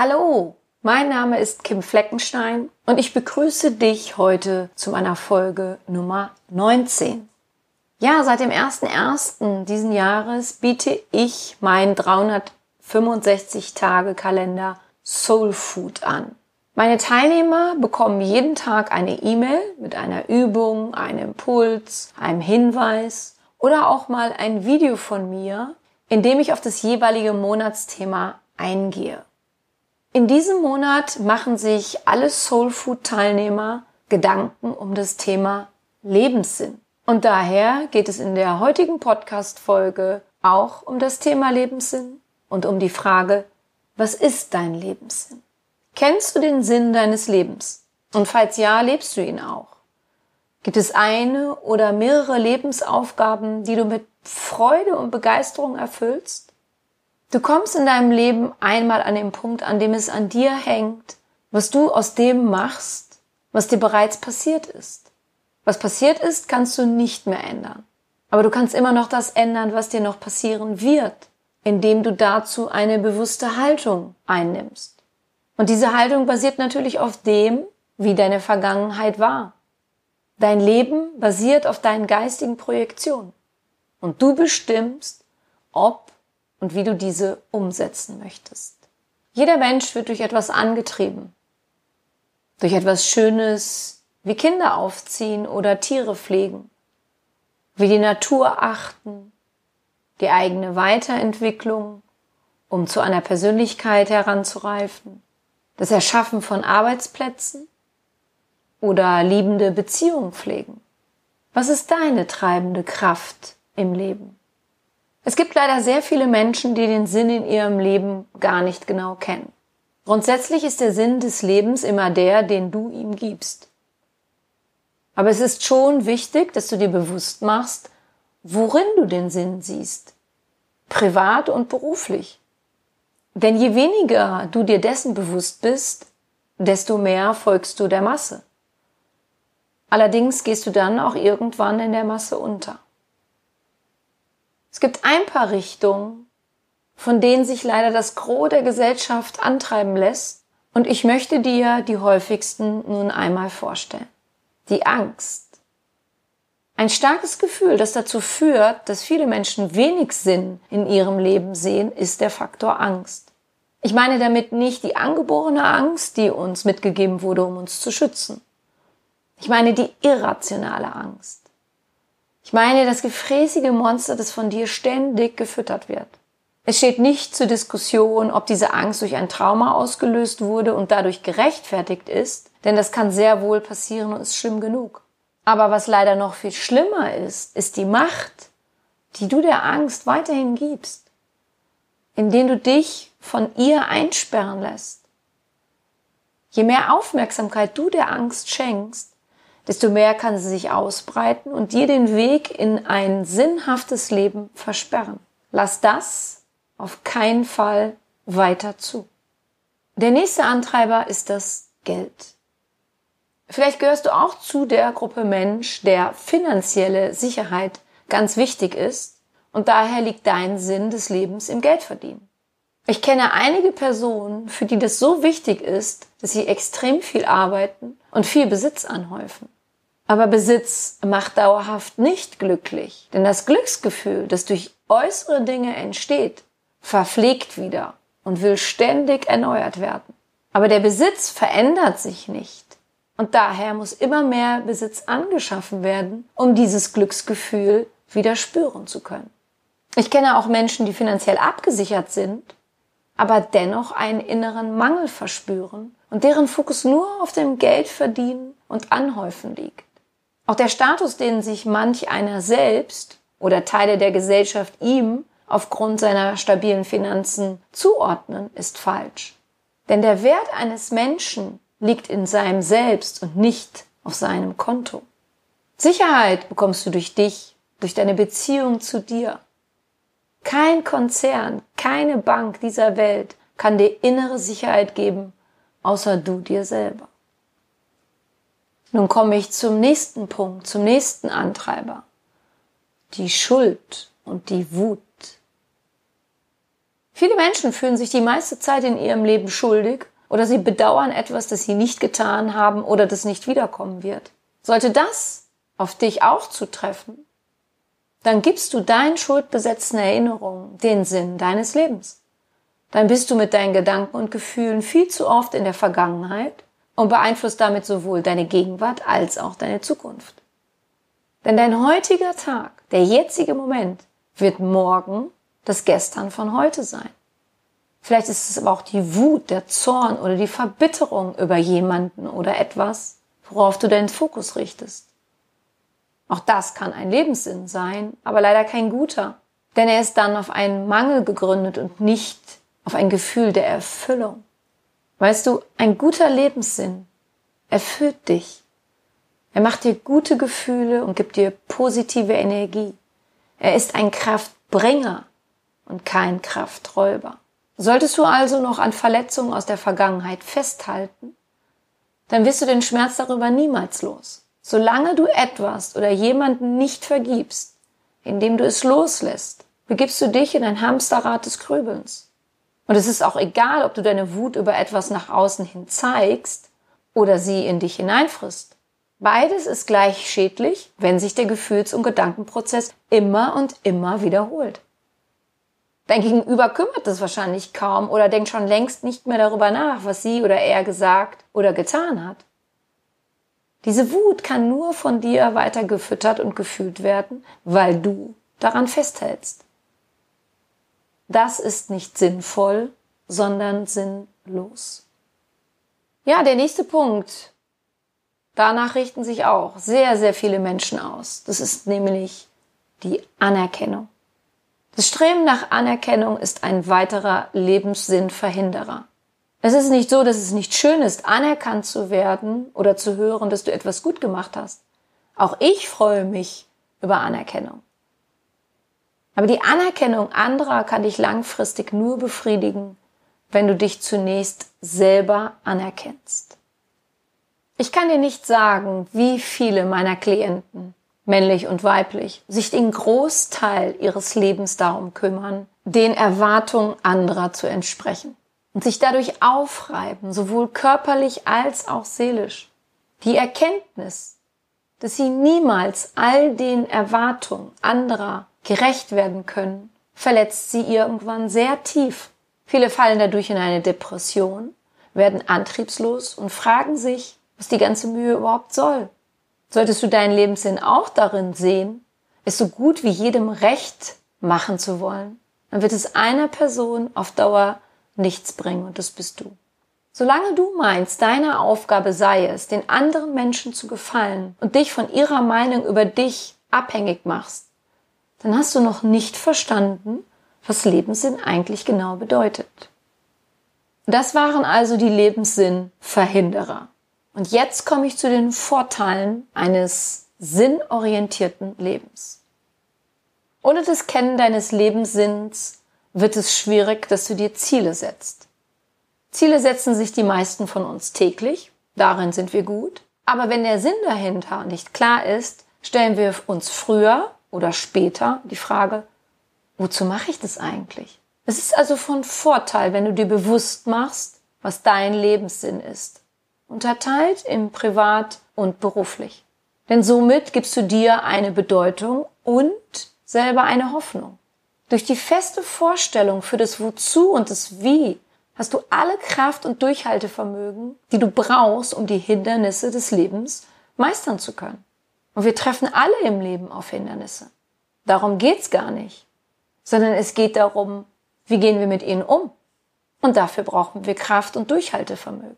Hallo, mein Name ist Kim Fleckenstein und ich begrüße dich heute zu meiner Folge Nummer 19. Ja, seit dem 1.1. diesen Jahres biete ich meinen 365 Tage Kalender Soul Food an. Meine Teilnehmer bekommen jeden Tag eine E-Mail mit einer Übung, einem Impuls, einem Hinweis oder auch mal ein Video von mir, in dem ich auf das jeweilige Monatsthema eingehe. In diesem Monat machen sich alle Soul Food Teilnehmer Gedanken um das Thema Lebenssinn. Und daher geht es in der heutigen Podcast Folge auch um das Thema Lebenssinn und um die Frage, was ist dein Lebenssinn? Kennst du den Sinn deines Lebens? Und falls ja, lebst du ihn auch? Gibt es eine oder mehrere Lebensaufgaben, die du mit Freude und Begeisterung erfüllst? Du kommst in deinem Leben einmal an den Punkt, an dem es an dir hängt, was du aus dem machst, was dir bereits passiert ist. Was passiert ist, kannst du nicht mehr ändern. Aber du kannst immer noch das ändern, was dir noch passieren wird, indem du dazu eine bewusste Haltung einnimmst. Und diese Haltung basiert natürlich auf dem, wie deine Vergangenheit war. Dein Leben basiert auf deinen geistigen Projektionen. Und du bestimmst, ob und wie du diese umsetzen möchtest. Jeder Mensch wird durch etwas angetrieben. Durch etwas Schönes wie Kinder aufziehen oder Tiere pflegen. Wie die Natur achten. Die eigene Weiterentwicklung, um zu einer Persönlichkeit heranzureifen. Das Erschaffen von Arbeitsplätzen oder liebende Beziehungen pflegen. Was ist deine treibende Kraft im Leben? Es gibt leider sehr viele Menschen, die den Sinn in ihrem Leben gar nicht genau kennen. Grundsätzlich ist der Sinn des Lebens immer der, den du ihm gibst. Aber es ist schon wichtig, dass du dir bewusst machst, worin du den Sinn siehst. Privat und beruflich. Denn je weniger du dir dessen bewusst bist, desto mehr folgst du der Masse. Allerdings gehst du dann auch irgendwann in der Masse unter. Es gibt ein paar Richtungen, von denen sich leider das Gros der Gesellschaft antreiben lässt, und ich möchte dir die häufigsten nun einmal vorstellen. Die Angst. Ein starkes Gefühl, das dazu führt, dass viele Menschen wenig Sinn in ihrem Leben sehen, ist der Faktor Angst. Ich meine damit nicht die angeborene Angst, die uns mitgegeben wurde, um uns zu schützen. Ich meine die irrationale Angst. Ich meine das gefräßige Monster, das von dir ständig gefüttert wird. Es steht nicht zur Diskussion, ob diese Angst durch ein Trauma ausgelöst wurde und dadurch gerechtfertigt ist, denn das kann sehr wohl passieren und ist schlimm genug. Aber was leider noch viel schlimmer ist, ist die Macht, die du der Angst weiterhin gibst, indem du dich von ihr einsperren lässt. Je mehr Aufmerksamkeit du der Angst schenkst, desto mehr kann sie sich ausbreiten und dir den Weg in ein sinnhaftes Leben versperren. Lass das auf keinen Fall weiter zu. Der nächste Antreiber ist das Geld. Vielleicht gehörst du auch zu der Gruppe Mensch, der finanzielle Sicherheit ganz wichtig ist und daher liegt dein Sinn des Lebens im Geldverdienen. Ich kenne einige Personen, für die das so wichtig ist, dass sie extrem viel arbeiten und viel Besitz anhäufen. Aber Besitz macht dauerhaft nicht glücklich, denn das Glücksgefühl, das durch äußere Dinge entsteht, verpflegt wieder und will ständig erneuert werden. Aber der Besitz verändert sich nicht. Und daher muss immer mehr Besitz angeschaffen werden, um dieses Glücksgefühl wieder spüren zu können. Ich kenne auch Menschen, die finanziell abgesichert sind, aber dennoch einen inneren Mangel verspüren und deren Fokus nur auf dem Geldverdienen und Anhäufen liegt. Auch der Status, den sich manch einer selbst oder Teile der Gesellschaft ihm aufgrund seiner stabilen Finanzen zuordnen, ist falsch. Denn der Wert eines Menschen liegt in seinem Selbst und nicht auf seinem Konto. Sicherheit bekommst du durch dich, durch deine Beziehung zu dir. Kein Konzern, keine Bank dieser Welt kann dir innere Sicherheit geben, außer du dir selber. Nun komme ich zum nächsten Punkt, zum nächsten Antreiber. Die Schuld und die Wut. Viele Menschen fühlen sich die meiste Zeit in ihrem Leben schuldig oder sie bedauern etwas, das sie nicht getan haben oder das nicht wiederkommen wird. Sollte das auf dich auch zutreffen, dann gibst du deinen schuldbesetzten Erinnerungen den Sinn deines Lebens. Dann bist du mit deinen Gedanken und Gefühlen viel zu oft in der Vergangenheit und beeinflusst damit sowohl deine Gegenwart als auch deine Zukunft. Denn dein heutiger Tag, der jetzige Moment, wird morgen das Gestern von heute sein. Vielleicht ist es aber auch die Wut, der Zorn oder die Verbitterung über jemanden oder etwas, worauf du deinen Fokus richtest. Auch das kann ein Lebenssinn sein, aber leider kein guter, denn er ist dann auf einen Mangel gegründet und nicht auf ein Gefühl der Erfüllung. Weißt du, ein guter Lebenssinn erfüllt dich. Er macht dir gute Gefühle und gibt dir positive Energie. Er ist ein Kraftbringer und kein Krafträuber. Solltest du also noch an Verletzungen aus der Vergangenheit festhalten, dann wirst du den Schmerz darüber niemals los. Solange du etwas oder jemanden nicht vergibst, indem du es loslässt, begibst du dich in ein Hamsterrad des Grübelns. Und es ist auch egal, ob du deine Wut über etwas nach außen hin zeigst oder sie in dich hineinfrisst. Beides ist gleich schädlich, wenn sich der Gefühls- und Gedankenprozess immer und immer wiederholt. Dein Gegenüber kümmert es wahrscheinlich kaum oder denkt schon längst nicht mehr darüber nach, was sie oder er gesagt oder getan hat. Diese Wut kann nur von dir weiter gefüttert und gefühlt werden, weil du daran festhältst. Das ist nicht sinnvoll, sondern sinnlos. Ja, der nächste Punkt. Danach richten sich auch sehr, sehr viele Menschen aus. Das ist nämlich die Anerkennung. Das Streben nach Anerkennung ist ein weiterer Lebenssinnverhinderer. Es ist nicht so, dass es nicht schön ist, anerkannt zu werden oder zu hören, dass du etwas gut gemacht hast. Auch ich freue mich über Anerkennung. Aber die Anerkennung anderer kann dich langfristig nur befriedigen, wenn du dich zunächst selber anerkennst. Ich kann dir nicht sagen, wie viele meiner Klienten männlich und weiblich, sich den Großteil ihres Lebens darum kümmern, den Erwartungen anderer zu entsprechen und sich dadurch aufreiben, sowohl körperlich als auch seelisch. Die Erkenntnis, dass sie niemals all den Erwartungen anderer gerecht werden können, verletzt sie irgendwann sehr tief. Viele fallen dadurch in eine Depression, werden antriebslos und fragen sich, was die ganze Mühe überhaupt soll. Solltest du deinen Lebenssinn auch darin sehen, es so gut wie jedem recht machen zu wollen, dann wird es einer Person auf Dauer nichts bringen und das bist du. Solange du meinst, deine Aufgabe sei es, den anderen Menschen zu gefallen und dich von ihrer Meinung über dich abhängig machst, dann hast du noch nicht verstanden, was Lebenssinn eigentlich genau bedeutet. Das waren also die Lebenssinnverhinderer. Und jetzt komme ich zu den Vorteilen eines sinnorientierten Lebens. Ohne das Kennen deines Lebenssinns wird es schwierig, dass du dir Ziele setzt. Ziele setzen sich die meisten von uns täglich, darin sind wir gut. Aber wenn der Sinn dahinter nicht klar ist, stellen wir uns früher oder später die Frage, wozu mache ich das eigentlich? Es ist also von Vorteil, wenn du dir bewusst machst, was dein Lebenssinn ist unterteilt in privat und beruflich. Denn somit gibst du dir eine Bedeutung und selber eine Hoffnung. Durch die feste Vorstellung für das Wozu und das Wie hast du alle Kraft und Durchhaltevermögen, die du brauchst, um die Hindernisse des Lebens meistern zu können. Und wir treffen alle im Leben auf Hindernisse. Darum geht's gar nicht, sondern es geht darum, wie gehen wir mit ihnen um. Und dafür brauchen wir Kraft und Durchhaltevermögen.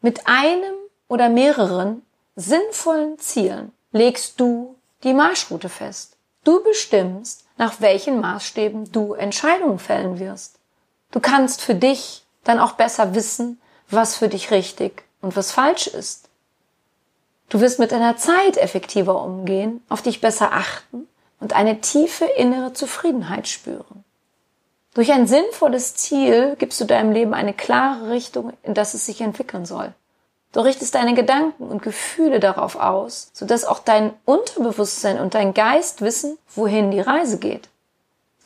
Mit einem oder mehreren sinnvollen Zielen legst du die Marschroute fest. Du bestimmst, nach welchen Maßstäben du Entscheidungen fällen wirst. Du kannst für dich dann auch besser wissen, was für dich richtig und was falsch ist. Du wirst mit deiner Zeit effektiver umgehen, auf dich besser achten und eine tiefe innere Zufriedenheit spüren. Durch ein sinnvolles Ziel gibst du deinem Leben eine klare Richtung, in das es sich entwickeln soll. Du richtest deine Gedanken und Gefühle darauf aus, sodass auch dein Unterbewusstsein und dein Geist wissen, wohin die Reise geht.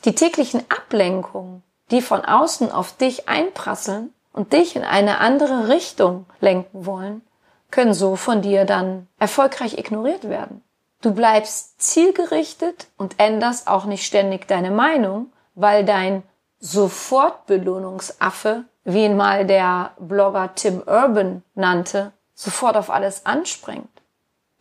Die täglichen Ablenkungen, die von außen auf dich einprasseln und dich in eine andere Richtung lenken wollen, können so von dir dann erfolgreich ignoriert werden. Du bleibst zielgerichtet und änderst auch nicht ständig deine Meinung, weil dein Sofortbelohnungsaffe, wie ihn mal der Blogger Tim Urban nannte, sofort auf alles anspringt.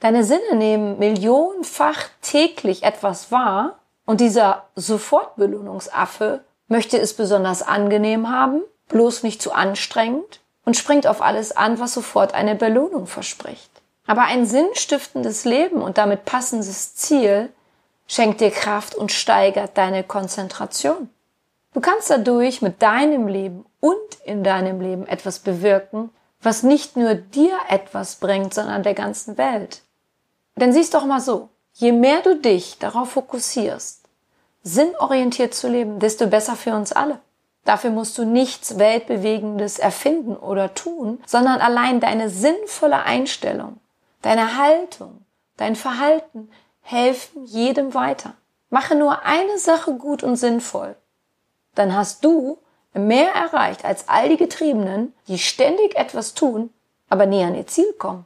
Deine Sinne nehmen millionenfach täglich etwas wahr und dieser Sofortbelohnungsaffe möchte es besonders angenehm haben, bloß nicht zu anstrengend und springt auf alles an, was sofort eine Belohnung verspricht. Aber ein sinnstiftendes Leben und damit passendes Ziel schenkt dir Kraft und steigert deine Konzentration. Du kannst dadurch mit deinem Leben und in deinem Leben etwas bewirken, was nicht nur dir etwas bringt, sondern der ganzen Welt. Denn siehst doch mal so, je mehr du dich darauf fokussierst, sinnorientiert zu leben, desto besser für uns alle. Dafür musst du nichts Weltbewegendes erfinden oder tun, sondern allein deine sinnvolle Einstellung, deine Haltung, dein Verhalten helfen jedem weiter. Mache nur eine Sache gut und sinnvoll. Dann hast du mehr erreicht als all die Getriebenen, die ständig etwas tun, aber nie an ihr Ziel kommen.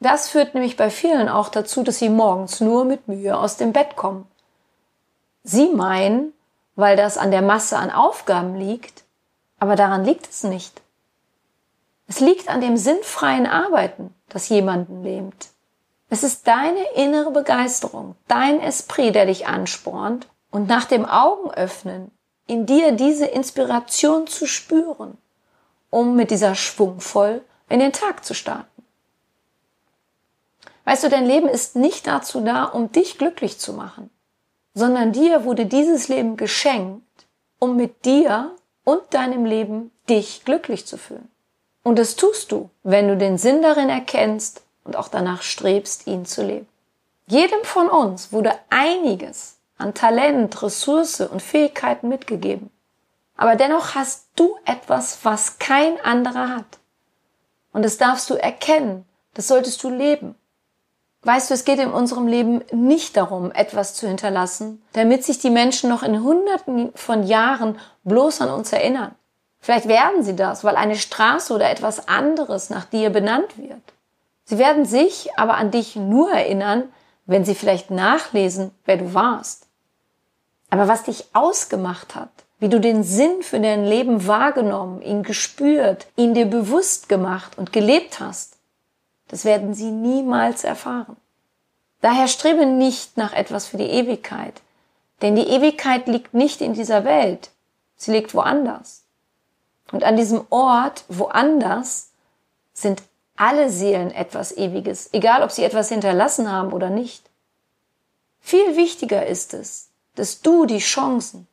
Das führt nämlich bei vielen auch dazu, dass sie morgens nur mit Mühe aus dem Bett kommen. Sie meinen, weil das an der Masse an Aufgaben liegt, aber daran liegt es nicht. Es liegt an dem sinnfreien Arbeiten, das jemanden lähmt. Es ist deine innere Begeisterung, dein Esprit, der dich anspornt und nach dem Augenöffnen in dir diese Inspiration zu spüren, um mit dieser schwungvoll in den Tag zu starten. Weißt du, dein Leben ist nicht dazu da, um dich glücklich zu machen, sondern dir wurde dieses Leben geschenkt, um mit dir und deinem Leben dich glücklich zu fühlen. Und das tust du, wenn du den Sinn darin erkennst und auch danach strebst, ihn zu leben. Jedem von uns wurde einiges an Talent, Ressource und Fähigkeiten mitgegeben. Aber dennoch hast du etwas, was kein anderer hat. Und das darfst du erkennen, das solltest du leben. Weißt du, es geht in unserem Leben nicht darum, etwas zu hinterlassen, damit sich die Menschen noch in Hunderten von Jahren bloß an uns erinnern. Vielleicht werden sie das, weil eine Straße oder etwas anderes nach dir benannt wird. Sie werden sich aber an dich nur erinnern, wenn sie vielleicht nachlesen, wer du warst. Aber was dich ausgemacht hat, wie du den Sinn für dein Leben wahrgenommen, ihn gespürt, ihn dir bewusst gemacht und gelebt hast, das werden sie niemals erfahren. Daher strebe nicht nach etwas für die Ewigkeit, denn die Ewigkeit liegt nicht in dieser Welt, sie liegt woanders. Und an diesem Ort, woanders, sind alle Seelen etwas Ewiges, egal ob sie etwas hinterlassen haben oder nicht. Viel wichtiger ist es, dass du die Chancen,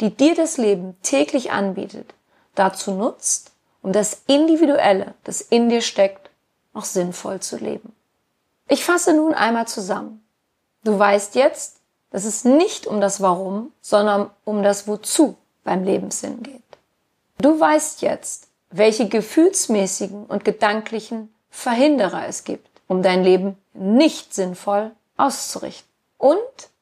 die dir das Leben täglich anbietet, dazu nutzt, um das Individuelle, das in dir steckt, noch sinnvoll zu leben. Ich fasse nun einmal zusammen. Du weißt jetzt, dass es nicht um das Warum, sondern um das Wozu beim Lebenssinn geht. Du weißt jetzt, welche gefühlsmäßigen und gedanklichen Verhinderer es gibt, um dein Leben nicht sinnvoll auszurichten. Und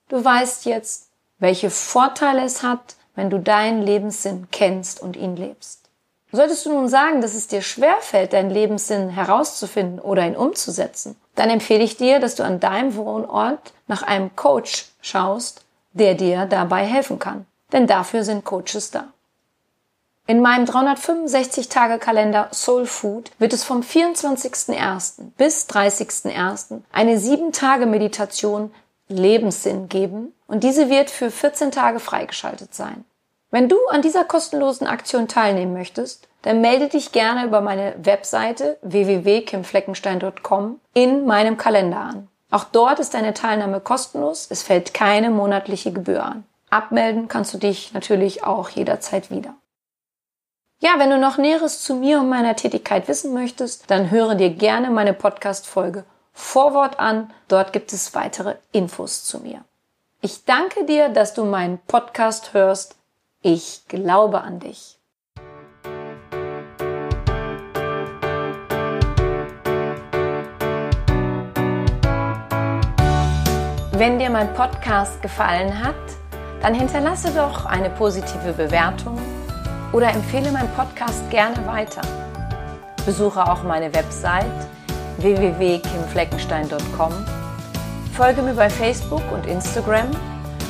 du weißt jetzt, welche Vorteile es hat, wenn du deinen Lebenssinn kennst und ihn lebst. Solltest du nun sagen, dass es dir schwerfällt, deinen Lebenssinn herauszufinden oder ihn umzusetzen, dann empfehle ich dir, dass du an deinem Wohnort nach einem Coach schaust, der dir dabei helfen kann. Denn dafür sind Coaches da. In meinem 365-Tage-Kalender Soul Food wird es vom 24.01. bis 30.01. eine 7-Tage-Meditation Lebenssinn geben und diese wird für 14 Tage freigeschaltet sein. Wenn du an dieser kostenlosen Aktion teilnehmen möchtest, dann melde dich gerne über meine Webseite www.kimfleckenstein.com in meinem Kalender an. Auch dort ist deine Teilnahme kostenlos, es fällt keine monatliche Gebühr an. Abmelden kannst du dich natürlich auch jederzeit wieder. Ja, wenn du noch Näheres zu mir und meiner Tätigkeit wissen möchtest, dann höre dir gerne meine Podcast-Folge Vorwort an. Dort gibt es weitere Infos zu mir. Ich danke dir, dass du meinen Podcast hörst ich glaube an dich. Wenn dir mein Podcast gefallen hat, dann hinterlasse doch eine positive Bewertung oder empfehle meinen Podcast gerne weiter. Besuche auch meine Website www.kimfleckenstein.com, folge mir bei Facebook und Instagram